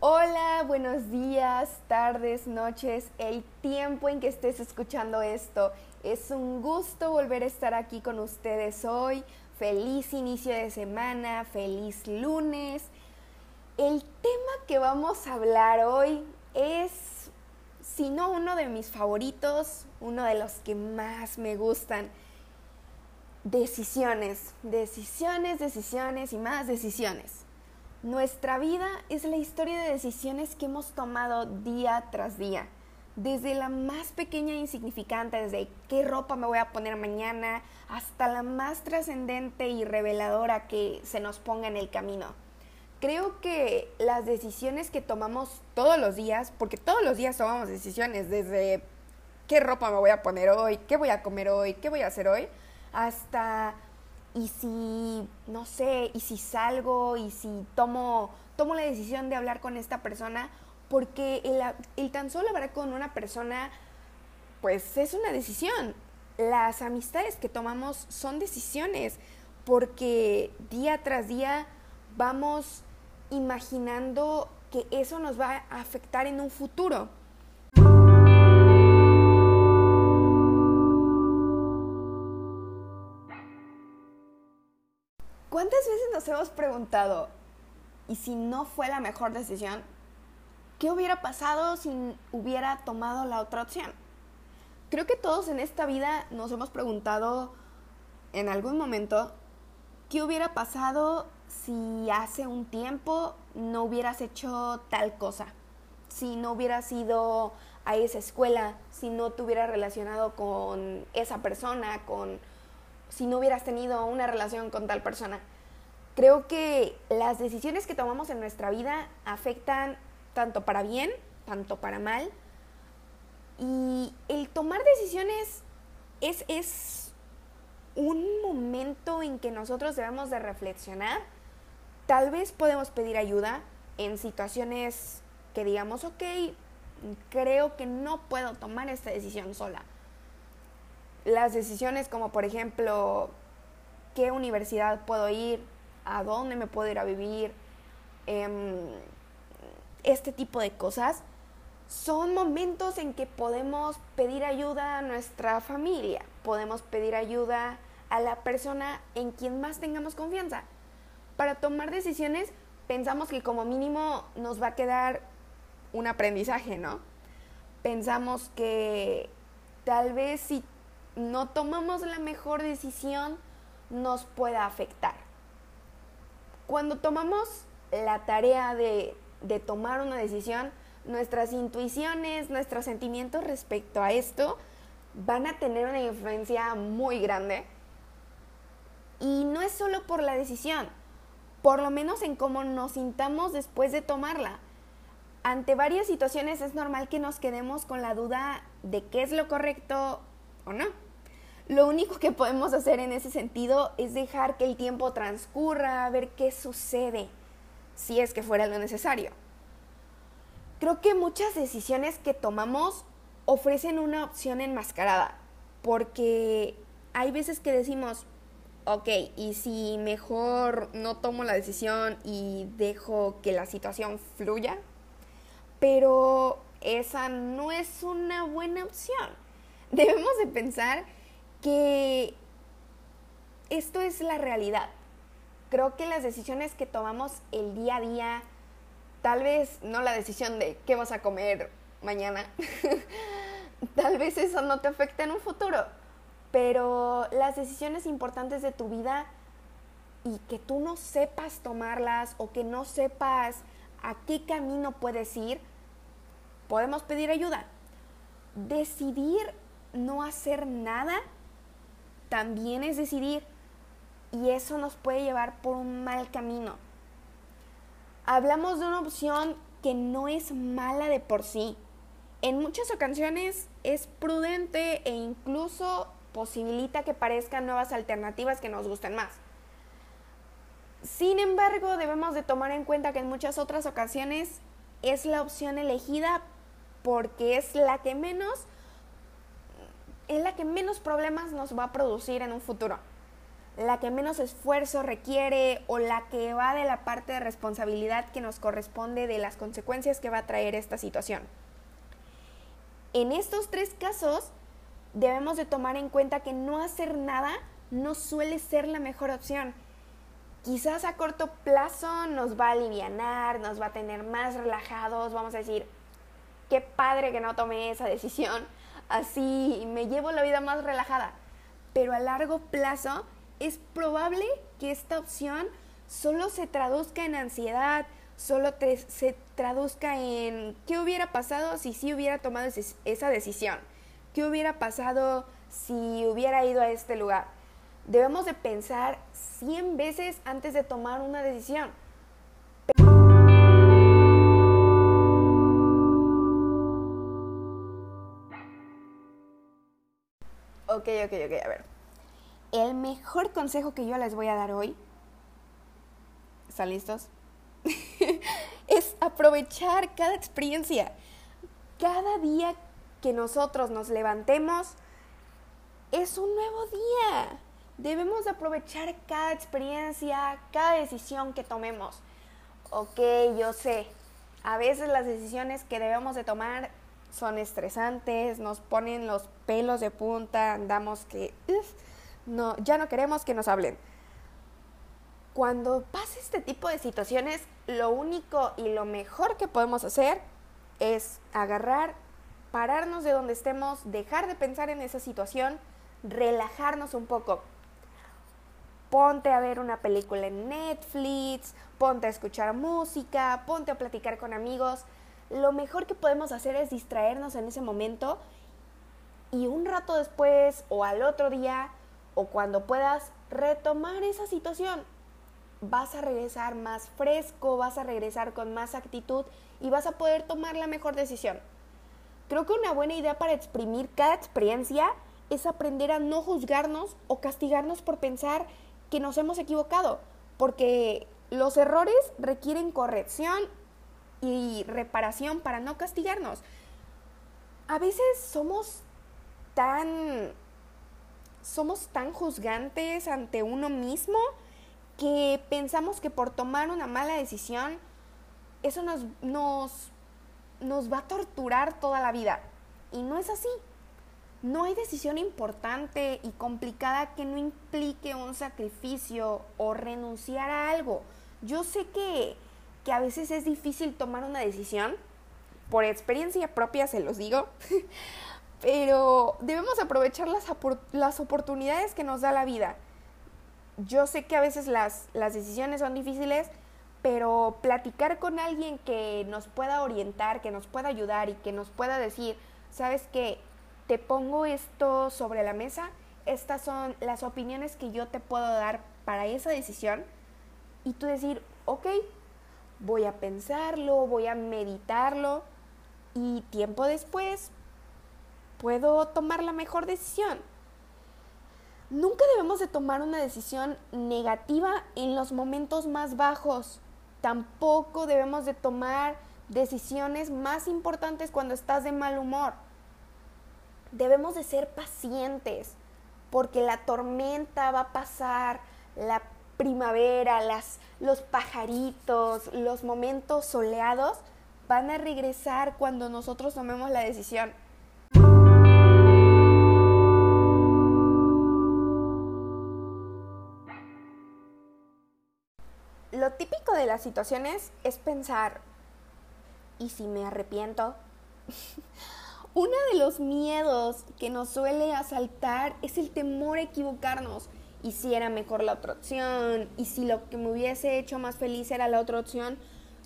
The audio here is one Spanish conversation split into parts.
Hola, buenos días, tardes, noches, el tiempo en que estés escuchando esto. Es un gusto volver a estar aquí con ustedes hoy. Feliz inicio de semana, feliz lunes. El tema que vamos a hablar hoy es, si no uno de mis favoritos, uno de los que más me gustan. Decisiones, decisiones, decisiones y más decisiones. Nuestra vida es la historia de decisiones que hemos tomado día tras día. Desde la más pequeña e insignificante, desde qué ropa me voy a poner mañana, hasta la más trascendente y reveladora que se nos ponga en el camino. Creo que las decisiones que tomamos todos los días, porque todos los días tomamos decisiones, desde qué ropa me voy a poner hoy, qué voy a comer hoy, qué voy a hacer hoy, hasta y si, no sé, y si salgo, y si tomo, tomo la decisión de hablar con esta persona, porque el, el tan solo hablar con una persona, pues es una decisión. Las amistades que tomamos son decisiones, porque día tras día vamos imaginando que eso nos va a afectar en un futuro. ¿Cuántas veces nos hemos preguntado, y si no fue la mejor decisión, qué hubiera pasado si hubiera tomado la otra opción? Creo que todos en esta vida nos hemos preguntado en algún momento, ¿qué hubiera pasado si hace un tiempo no hubieras hecho tal cosa? Si no hubieras ido a esa escuela, si no te hubieras relacionado con esa persona, con si no hubieras tenido una relación con tal persona. Creo que las decisiones que tomamos en nuestra vida afectan tanto para bien, tanto para mal. Y el tomar decisiones es, es un momento en que nosotros debemos de reflexionar. Tal vez podemos pedir ayuda en situaciones que digamos, ok, creo que no puedo tomar esta decisión sola. Las decisiones como por ejemplo qué universidad puedo ir, a dónde me puedo ir a vivir, eh, este tipo de cosas, son momentos en que podemos pedir ayuda a nuestra familia, podemos pedir ayuda a la persona en quien más tengamos confianza. Para tomar decisiones pensamos que como mínimo nos va a quedar un aprendizaje, ¿no? Pensamos que tal vez si no tomamos la mejor decisión, nos pueda afectar. Cuando tomamos la tarea de, de, tomar una decisión, nuestras intuiciones, nuestros sentimientos respecto a esto van a tener una influencia muy grande. Y no es solo por la decisión, por lo menos en cómo nos sintamos después de tomarla. Ante varias situaciones es normal que nos quedemos con la duda de qué es lo correcto o no. Lo único que podemos hacer en ese sentido es dejar que el tiempo transcurra, ver qué sucede, si es que fuera lo necesario. Creo que muchas decisiones que tomamos ofrecen una opción enmascarada, porque hay veces que decimos, ok, y si mejor no tomo la decisión y dejo que la situación fluya, pero esa no es una buena opción. Debemos de pensar que esto es la realidad. Creo que las decisiones que tomamos el día a día, tal vez no la decisión de qué vas a comer mañana, tal vez eso no te afecte en un futuro, pero las decisiones importantes de tu vida y que tú no sepas tomarlas o que no sepas a qué camino puedes ir, podemos pedir ayuda. Decidir no hacer nada también es decidir y eso nos puede llevar por un mal camino. Hablamos de una opción que no es mala de por sí. En muchas ocasiones es prudente e incluso posibilita que parezcan nuevas alternativas que nos gusten más. Sin embargo, debemos de tomar en cuenta que en muchas otras ocasiones es la opción elegida porque es la que menos es la que menos problemas nos va a producir en un futuro, la que menos esfuerzo requiere o la que va de la parte de responsabilidad que nos corresponde de las consecuencias que va a traer esta situación. En estos tres casos debemos de tomar en cuenta que no hacer nada no suele ser la mejor opción. Quizás a corto plazo nos va a aliviar, nos va a tener más relajados, vamos a decir, qué padre que no tomé esa decisión, así me llevo la vida más relajada. Pero a largo plazo es probable que esta opción solo se traduzca en ansiedad, solo se traduzca en qué hubiera pasado si sí hubiera tomado esa decisión, qué hubiera pasado si hubiera ido a este lugar. Debemos de pensar 100 veces antes de tomar una decisión. Ok, ok, ok, a ver. El mejor consejo que yo les voy a dar hoy, ¿están listos? es aprovechar cada experiencia. Cada día que nosotros nos levantemos es un nuevo día. Debemos aprovechar cada experiencia, cada decisión que tomemos. Ok, yo sé, a veces las decisiones que debemos de tomar son estresantes, nos ponen los pelos de punta, andamos que no, ya no queremos que nos hablen. Cuando pasa este tipo de situaciones, lo único y lo mejor que podemos hacer es agarrar, pararnos de donde estemos, dejar de pensar en esa situación, relajarnos un poco. Ponte a ver una película en Netflix, ponte a escuchar música, ponte a platicar con amigos lo mejor que podemos hacer es distraernos en ese momento y un rato después o al otro día o cuando puedas retomar esa situación. Vas a regresar más fresco, vas a regresar con más actitud y vas a poder tomar la mejor decisión. Creo que una buena idea para exprimir cada experiencia es aprender a no juzgarnos o castigarnos por pensar que nos hemos equivocado, porque los errores requieren corrección y reparación para no castigarnos. A veces somos tan somos tan juzgantes ante uno mismo que pensamos que por tomar una mala decisión eso nos, nos, nos va a torturar toda la vida. Y no es así. No hay decisión importante y complicada que no implique un sacrificio o renunciar a algo. Yo sé que que a veces es difícil tomar una decisión, por experiencia propia se los digo, pero debemos aprovechar las, las, oportunidades que nos da la vida. Yo sé que a veces las, las decisiones son difíciles, pero platicar con alguien que nos pueda orientar, que nos pueda ayudar y que nos pueda decir, sabes que te pongo esto sobre la mesa, estas son las opiniones que yo te puedo dar para esa decisión, y tú decir, ok, voy a pensarlo, voy a meditarlo y tiempo después puedo tomar la mejor decisión. Nunca debemos de tomar una decisión negativa en los momentos más bajos. Tampoco debemos de tomar decisiones más importantes cuando estás de mal humor. Debemos de ser pacientes porque la tormenta va a pasar, la primavera, las, los pajaritos, los momentos soleados van a regresar cuando nosotros tomemos la decisión. Lo típico de las situaciones es pensar, ¿y si me arrepiento? Uno de los miedos que nos suele asaltar es el temor a equivocarnos y si era mejor la otra opción, y si lo que me hubiese hecho más feliz era la otra opción,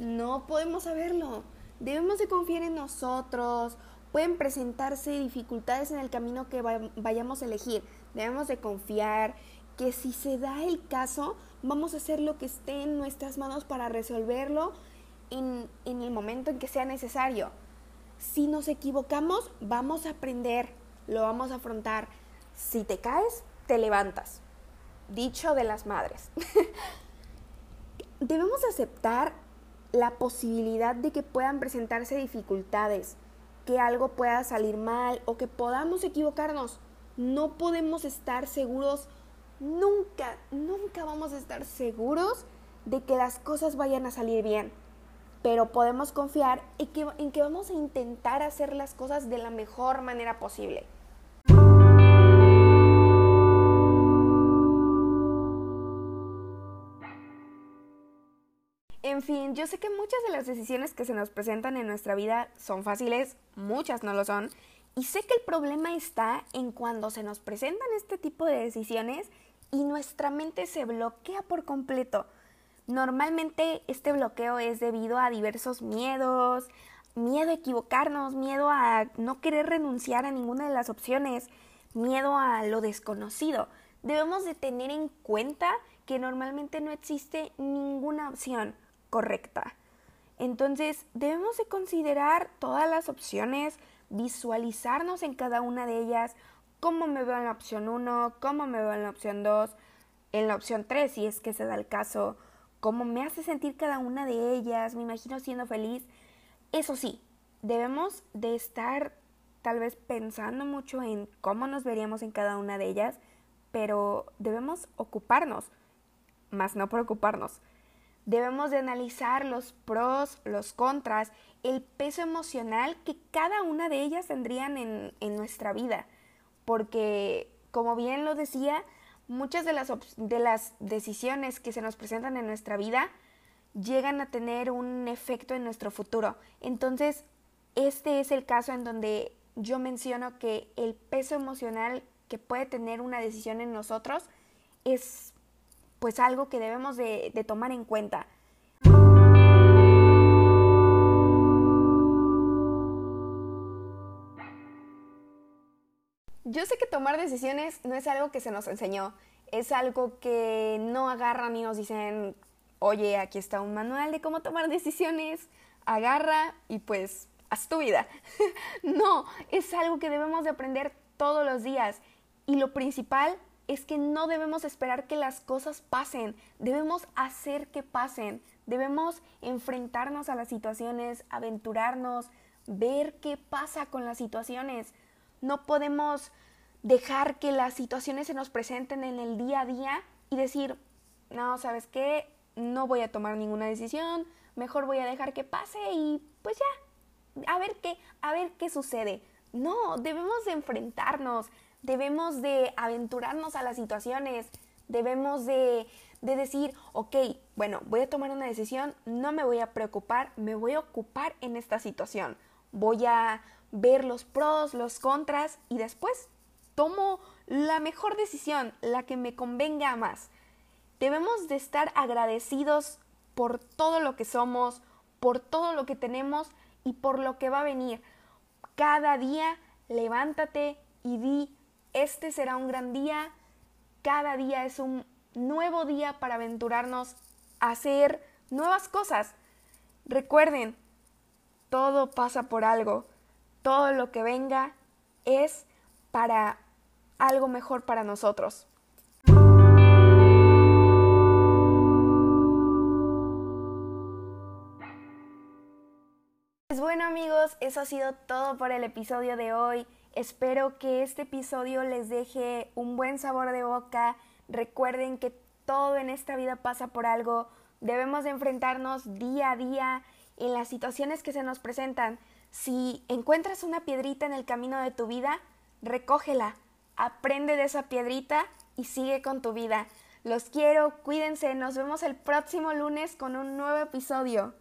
no podemos saberlo. Debemos de confiar en nosotros. Pueden presentarse dificultades en el camino que vayamos a elegir. Debemos de confiar que si se da el caso, vamos a hacer lo que esté en nuestras manos para resolverlo en, en el momento en que sea necesario. Si nos equivocamos, vamos a aprender, lo vamos a afrontar. Si te caes, te levantas dicho de las madres. Debemos aceptar la posibilidad de que puedan presentarse dificultades que algo pueda salir mal o que podamos equivocarnos. No podemos estar seguros, nunca, nunca vamos a estar seguros de que las cosas vayan a salir bien. Pero podemos confiar en que, vamos a intentar hacer las cosas de la mejor manera posible. En fin, yo sé que muchas de las decisiones que se nos presentan en nuestra vida son fáciles, muchas no lo son, y sé que el problema está en cuando se nos presentan este tipo de decisiones y nuestra mente se bloquea por completo. Normalmente este bloqueo es debido a diversos miedos, miedo a equivocarnos, miedo a no querer renunciar a ninguna de las opciones, miedo a lo desconocido. Debemos de tener en cuenta que normalmente no existe ninguna opción correcta. Entonces debemos de considerar todas las opciones, visualizarnos en cada una de ellas, cómo me veo en la opción 1, cómo me veo en la opción 2, en la opción 3 si es que se da el caso, cómo me hace sentir cada una de ellas, me imagino siendo feliz. Eso sí, debemos de estar tal vez pensando mucho en cómo nos veríamos en cada una de ellas, pero debemos ocuparnos, más no preocuparnos. Debemos de analizar los pros, los contras, el peso emocional que cada una de ellas tendrían en, en nuestra vida. Porque, como bien lo decía, muchas de las, de las decisiones que se nos presentan en nuestra vida llegan a tener un efecto en nuestro futuro. Entonces, este es el caso en donde yo menciono que el peso emocional que puede tener una decisión en nosotros es pues algo que debemos de, tomar en cuenta. Yo sé que tomar decisiones no es algo que se nos enseñó, es algo que no agarran y nos dicen, oye, aquí está un manual de cómo tomar decisiones, agarra y pues haz tu vida. no, es algo que debemos de aprender todos los días y lo principal es que no debemos esperar que las cosas pasen, debemos hacer que pasen, debemos enfrentarnos a las situaciones, aventurarnos, ver qué pasa con las situaciones. No podemos dejar que las situaciones se nos presenten en el día a día y decir, no, ¿sabes qué? No voy a tomar ninguna decisión, mejor voy a dejar que pase y pues ya, a ver qué, a ver qué sucede. No, debemos de enfrentarnos, debemos de aventurarnos a las situaciones, debemos de, de decir, ok, bueno, voy a tomar una decisión, no me voy a preocupar, me voy a ocupar en esta situación. Voy a ver los pros, los contras y después tomo la mejor decisión, la que me convenga más. Debemos de estar agradecidos por todo lo que somos, por todo lo que tenemos y por lo que va a venir. Cada día levántate y di, este será un gran día, cada día es un nuevo día para aventurarnos a hacer nuevas cosas. Recuerden, todo pasa por algo todo lo que venga es para algo mejor para nosotros. Pues bueno amigos, eso ha sido todo por el episodio de hoy. Espero que este episodio les deje un buen sabor de boca. Recuerden que todo en esta vida pasa por algo. Debemos de enfrentarnos día a día en las situaciones que se nos presentan. Si encuentras una piedrita en el camino de tu vida, recógela, aprende de esa piedrita y sigue con tu vida. Los quiero, cuídense, nos vemos el próximo lunes con un nuevo episodio.